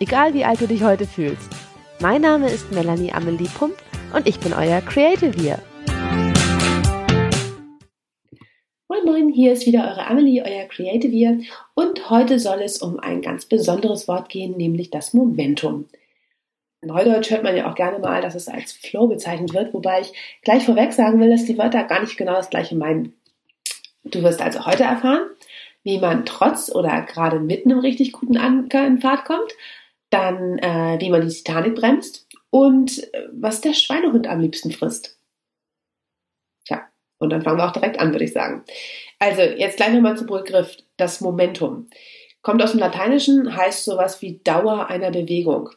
egal wie alt du dich heute fühlst. Mein Name ist Melanie Amelie Pump und ich bin euer Creative. Moin Moin, hier ist wieder eure Amelie, euer Creative und heute soll es um ein ganz besonderes Wort gehen, nämlich das Momentum. In Neudeutsch hört man ja auch gerne mal, dass es als Flow bezeichnet wird, wobei ich gleich vorweg sagen will, dass die Wörter gar nicht genau das gleiche meinen. Du wirst also heute erfahren, wie man trotz oder gerade mitten im richtig guten Anker in Fahrt kommt, dann äh, wie man die Titanic bremst und äh, was der Schweinehund am liebsten frisst. Tja, und dann fangen wir auch direkt an, würde ich sagen. Also jetzt gleich nochmal zum Begriff, das Momentum. Kommt aus dem Lateinischen, heißt sowas wie Dauer einer Bewegung.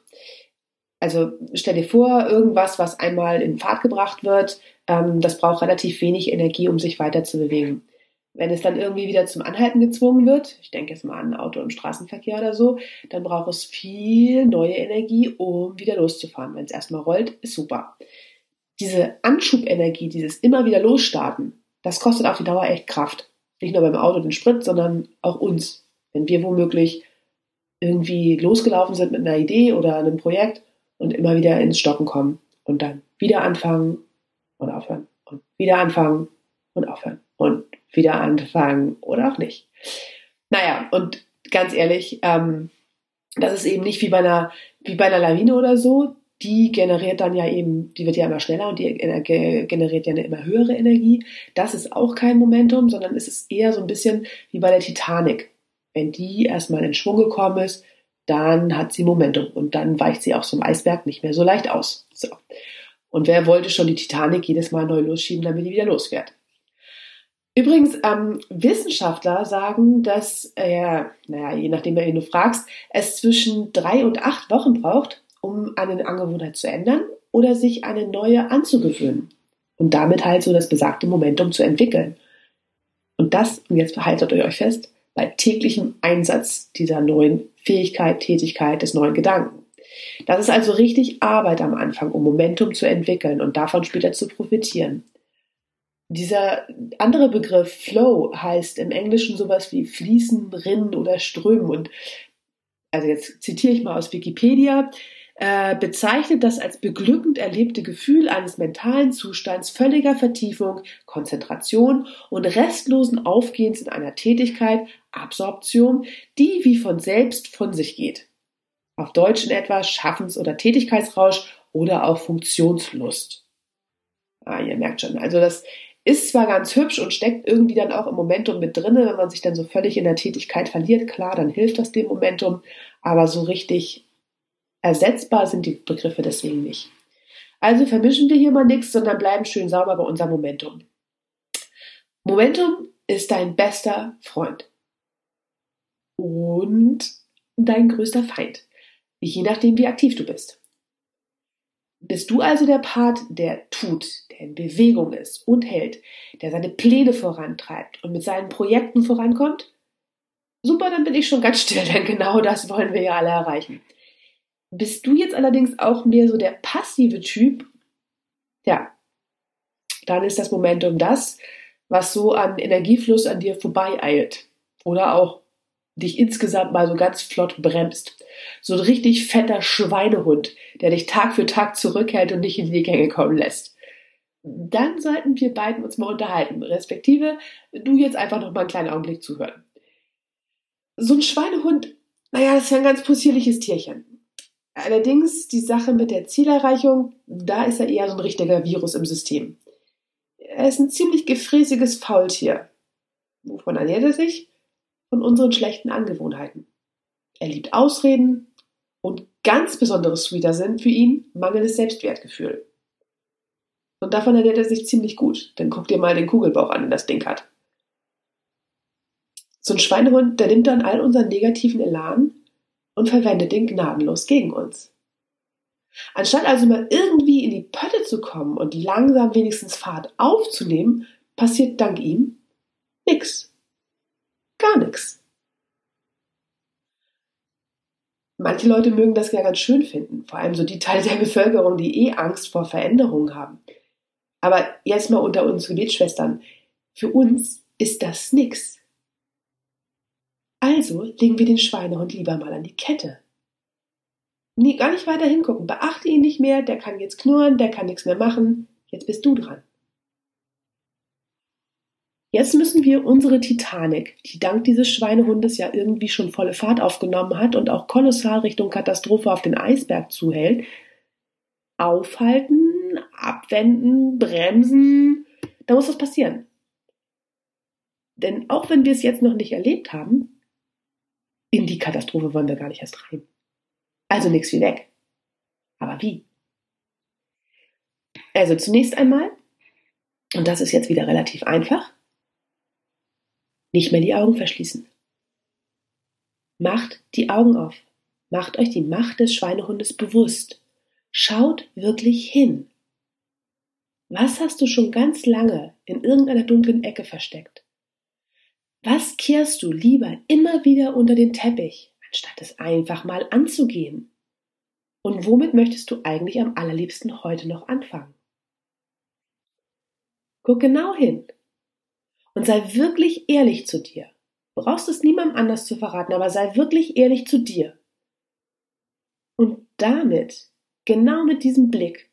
Also stell dir vor, irgendwas, was einmal in Fahrt gebracht wird, ähm, das braucht relativ wenig Energie, um sich weiter zu bewegen. Wenn es dann irgendwie wieder zum Anhalten gezwungen wird, ich denke jetzt mal an Auto im Straßenverkehr oder so, dann braucht es viel neue Energie, um wieder loszufahren. Wenn es erstmal rollt, ist super. Diese Anschubenergie, dieses immer wieder losstarten, das kostet auf die Dauer echt Kraft. Nicht nur beim Auto den Sprit, sondern auch uns. Wenn wir womöglich irgendwie losgelaufen sind mit einer Idee oder einem Projekt und immer wieder ins Stocken kommen und dann wieder anfangen und aufhören und wieder anfangen und aufhören und wieder anfangen oder auch nicht. Naja, und ganz ehrlich, ähm, das ist eben nicht wie bei einer, wie bei einer Lawine oder so. Die generiert dann ja eben, die wird ja immer schneller und die generiert ja eine immer höhere Energie. Das ist auch kein Momentum, sondern es ist eher so ein bisschen wie bei der Titanic. Wenn die erstmal in Schwung gekommen ist, dann hat sie Momentum und dann weicht sie auch einem Eisberg nicht mehr so leicht aus. So. Und wer wollte schon die Titanic jedes Mal neu losschieben, damit die wieder losfährt? Übrigens, ähm, Wissenschaftler sagen, dass, äh, naja, je nachdem, wen du fragst, es zwischen drei und acht Wochen braucht, um eine Angewohnheit zu ändern oder sich eine neue anzugewöhnen. Und damit halt so das besagte Momentum zu entwickeln. Und das, und jetzt haltet euch fest, bei täglichem Einsatz dieser neuen Fähigkeit, Tätigkeit, des neuen Gedanken. Das ist also richtig Arbeit am Anfang, um Momentum zu entwickeln und davon später zu profitieren. Dieser andere Begriff Flow heißt im Englischen sowas wie fließen, rinnen oder strömen. Und also jetzt zitiere ich mal aus Wikipedia, äh, bezeichnet das als beglückend erlebte Gefühl eines mentalen Zustands völliger Vertiefung, Konzentration und restlosen Aufgehens in einer Tätigkeit, Absorption, die wie von selbst von sich geht. Auf Deutsch in etwa Schaffens- oder Tätigkeitsrausch oder auch Funktionslust. Ah, ihr merkt schon, also das ist zwar ganz hübsch und steckt irgendwie dann auch im Momentum mit drinne, wenn man sich dann so völlig in der Tätigkeit verliert, klar, dann hilft das dem Momentum, aber so richtig ersetzbar sind die Begriffe deswegen nicht. Also vermischen wir hier mal nichts, sondern bleiben schön sauber bei unserem Momentum. Momentum ist dein bester Freund und dein größter Feind, je nachdem, wie aktiv du bist. Bist du also der Part, der tut, der in Bewegung ist und hält, der seine Pläne vorantreibt und mit seinen Projekten vorankommt? Super, dann bin ich schon ganz still, denn genau das wollen wir ja alle erreichen. Bist du jetzt allerdings auch mehr so der passive Typ? Ja, dann ist das Momentum das, was so an Energiefluss an dir vorbeieilt. Oder auch dich insgesamt mal so ganz flott bremst. So ein richtig fetter Schweinehund, der dich Tag für Tag zurückhält und nicht in die Gänge kommen lässt. Dann sollten wir beiden uns mal unterhalten, respektive du jetzt einfach noch mal einen kleinen Augenblick zuhören. So ein Schweinehund, naja, das ist ja ein ganz possierliches Tierchen. Allerdings die Sache mit der Zielerreichung, da ist er eher so ein richtiger Virus im System. Er ist ein ziemlich gefräßiges Faultier. Wovon ernährt er sich? Von unseren schlechten Angewohnheiten. Er liebt Ausreden und ganz besondere Sweeter sind für ihn mangelndes Selbstwertgefühl. Und davon ernährt er sich ziemlich gut, denn guck dir mal den Kugelbauch an, den das Ding hat. So ein Schweinehund, der nimmt dann all unseren negativen Elan und verwendet den gnadenlos gegen uns. Anstatt also mal irgendwie in die Pötte zu kommen und langsam wenigstens Fahrt aufzunehmen, passiert dank ihm nix. Gar nichts. Manche Leute mögen das ja ganz schön finden, vor allem so die Teile der Bevölkerung, die eh Angst vor Veränderungen haben. Aber jetzt mal unter uns Gebetsschwestern, für uns ist das nix. Also legen wir den Schweinehund lieber mal an die Kette. Nie, gar nicht weiter hingucken. Beachte ihn nicht mehr, der kann jetzt knurren, der kann nichts mehr machen. Jetzt bist du dran. Jetzt müssen wir unsere Titanic, die dank dieses Schweinehundes ja irgendwie schon volle Fahrt aufgenommen hat und auch kolossal Richtung Katastrophe auf den Eisberg zuhält, aufhalten, abwenden, bremsen. Da muss was passieren. Denn auch wenn wir es jetzt noch nicht erlebt haben, in die Katastrophe wollen wir gar nicht erst rein. Also nichts wie weg. Aber wie? Also zunächst einmal, und das ist jetzt wieder relativ einfach, nicht mehr die Augen verschließen. Macht die Augen auf. Macht euch die Macht des Schweinehundes bewusst. Schaut wirklich hin. Was hast du schon ganz lange in irgendeiner dunklen Ecke versteckt? Was kehrst du lieber immer wieder unter den Teppich, anstatt es einfach mal anzugehen? Und womit möchtest du eigentlich am allerliebsten heute noch anfangen? Guck genau hin und sei wirklich ehrlich zu dir. Du brauchst es niemandem anders zu verraten, aber sei wirklich ehrlich zu dir. Und damit, genau mit diesem Blick,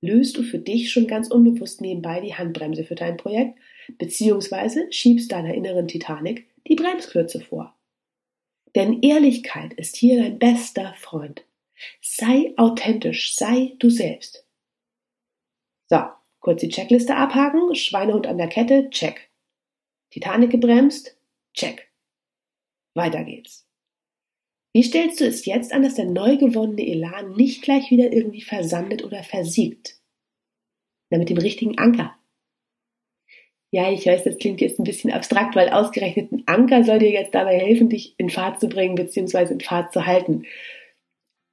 löst du für dich schon ganz unbewusst nebenbei die Handbremse für dein Projekt, beziehungsweise schiebst deiner inneren Titanic die Bremskürze vor. Denn Ehrlichkeit ist hier dein bester Freund. Sei authentisch, sei du selbst. So, kurz die Checkliste abhaken, Schweinehund an der Kette, check. Titanic gebremst? Check. Weiter geht's. Wie stellst du es jetzt an, dass der neu gewonnene Elan nicht gleich wieder irgendwie versandet oder versiegt? Na, mit dem richtigen Anker. Ja, ich weiß, das klingt jetzt ein bisschen abstrakt, weil ausgerechnet ein Anker soll dir jetzt dabei helfen, dich in Fahrt zu bringen bzw. in Fahrt zu halten.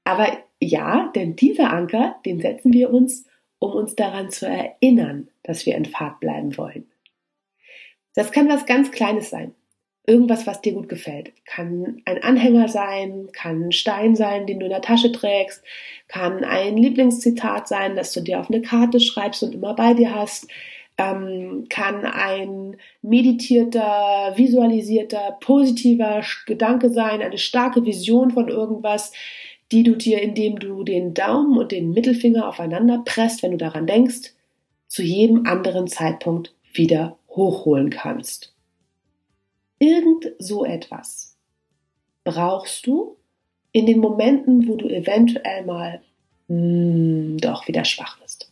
Aber ja, denn dieser Anker, den setzen wir uns, um uns daran zu erinnern, dass wir in Fahrt bleiben wollen. Das kann was ganz Kleines sein. Irgendwas, was dir gut gefällt. Kann ein Anhänger sein, kann ein Stein sein, den du in der Tasche trägst, kann ein Lieblingszitat sein, das du dir auf eine Karte schreibst und immer bei dir hast, ähm, kann ein meditierter, visualisierter, positiver Gedanke sein, eine starke Vision von irgendwas, die du dir, indem du den Daumen und den Mittelfinger aufeinander presst, wenn du daran denkst, zu jedem anderen Zeitpunkt wieder hochholen kannst. Irgend so etwas brauchst du in den Momenten, wo du eventuell mal mh, hm, doch wieder schwach bist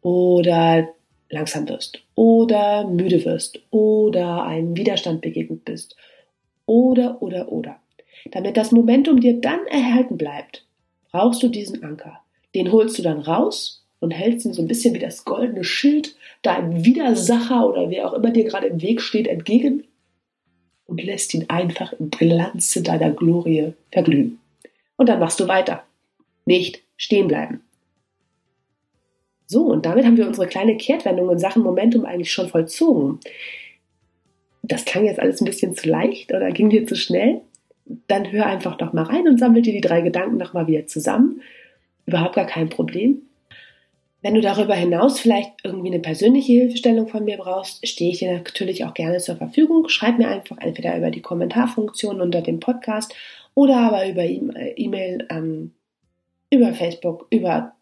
oder langsam wirst oder müde wirst oder einem Widerstand begegnet bist oder oder oder. Damit das Momentum dir dann erhalten bleibt, brauchst du diesen Anker. Den holst du dann raus und hältst ihn so ein bisschen wie das goldene Schild deinem Widersacher oder wer auch immer dir gerade im Weg steht entgegen und lässt ihn einfach im Glanze deiner Glorie verglühen. Und dann machst du weiter. Nicht stehen bleiben. So, und damit haben wir unsere kleine Kehrtwendung in Sachen Momentum eigentlich schon vollzogen. Das klang jetzt alles ein bisschen zu leicht oder ging dir zu schnell? Dann hör einfach doch mal rein und sammel dir die drei Gedanken nochmal wieder zusammen. Überhaupt gar kein Problem. Wenn du darüber hinaus vielleicht irgendwie eine persönliche Hilfestellung von mir brauchst, stehe ich dir natürlich auch gerne zur Verfügung. Schreib mir einfach entweder über die Kommentarfunktion unter dem Podcast oder aber über äh, E-Mail, ähm, über Facebook, über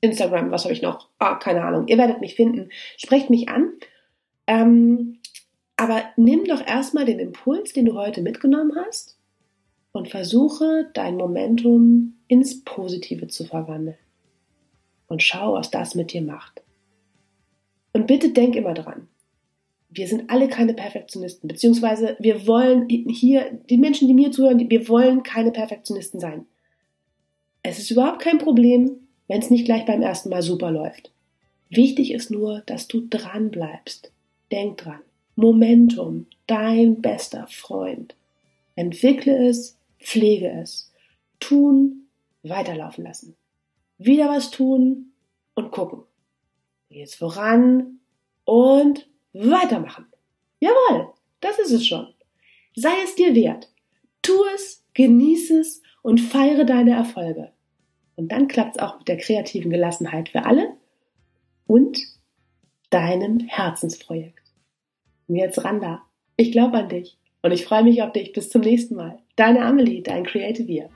Instagram, was habe ich noch? Ah, keine Ahnung. Ihr werdet mich finden. Sprecht mich an. Ähm, aber nimm doch erstmal den Impuls, den du heute mitgenommen hast und versuche dein Momentum ins Positive zu verwandeln und schau, was das mit dir macht. Und bitte denk immer dran. Wir sind alle keine Perfektionisten, beziehungsweise wir wollen hier, die Menschen, die mir zuhören, wir wollen keine Perfektionisten sein. Es ist überhaupt kein Problem, wenn es nicht gleich beim ersten Mal super läuft. Wichtig ist nur, dass du dran bleibst. Denk dran. Momentum, dein bester Freund. Entwickle es, pflege es. Tun, weiterlaufen lassen. Wieder was tun und gucken. Jetzt voran und weitermachen. Jawohl, das ist es schon. Sei es dir wert. Tu es, genieße es und feiere deine Erfolge. Und dann klappt es auch mit der kreativen Gelassenheit für alle und deinem Herzensprojekt. Und jetzt Randa, ich glaube an dich und ich freue mich auf dich. Bis zum nächsten Mal. Deine Amelie, dein Creative Year.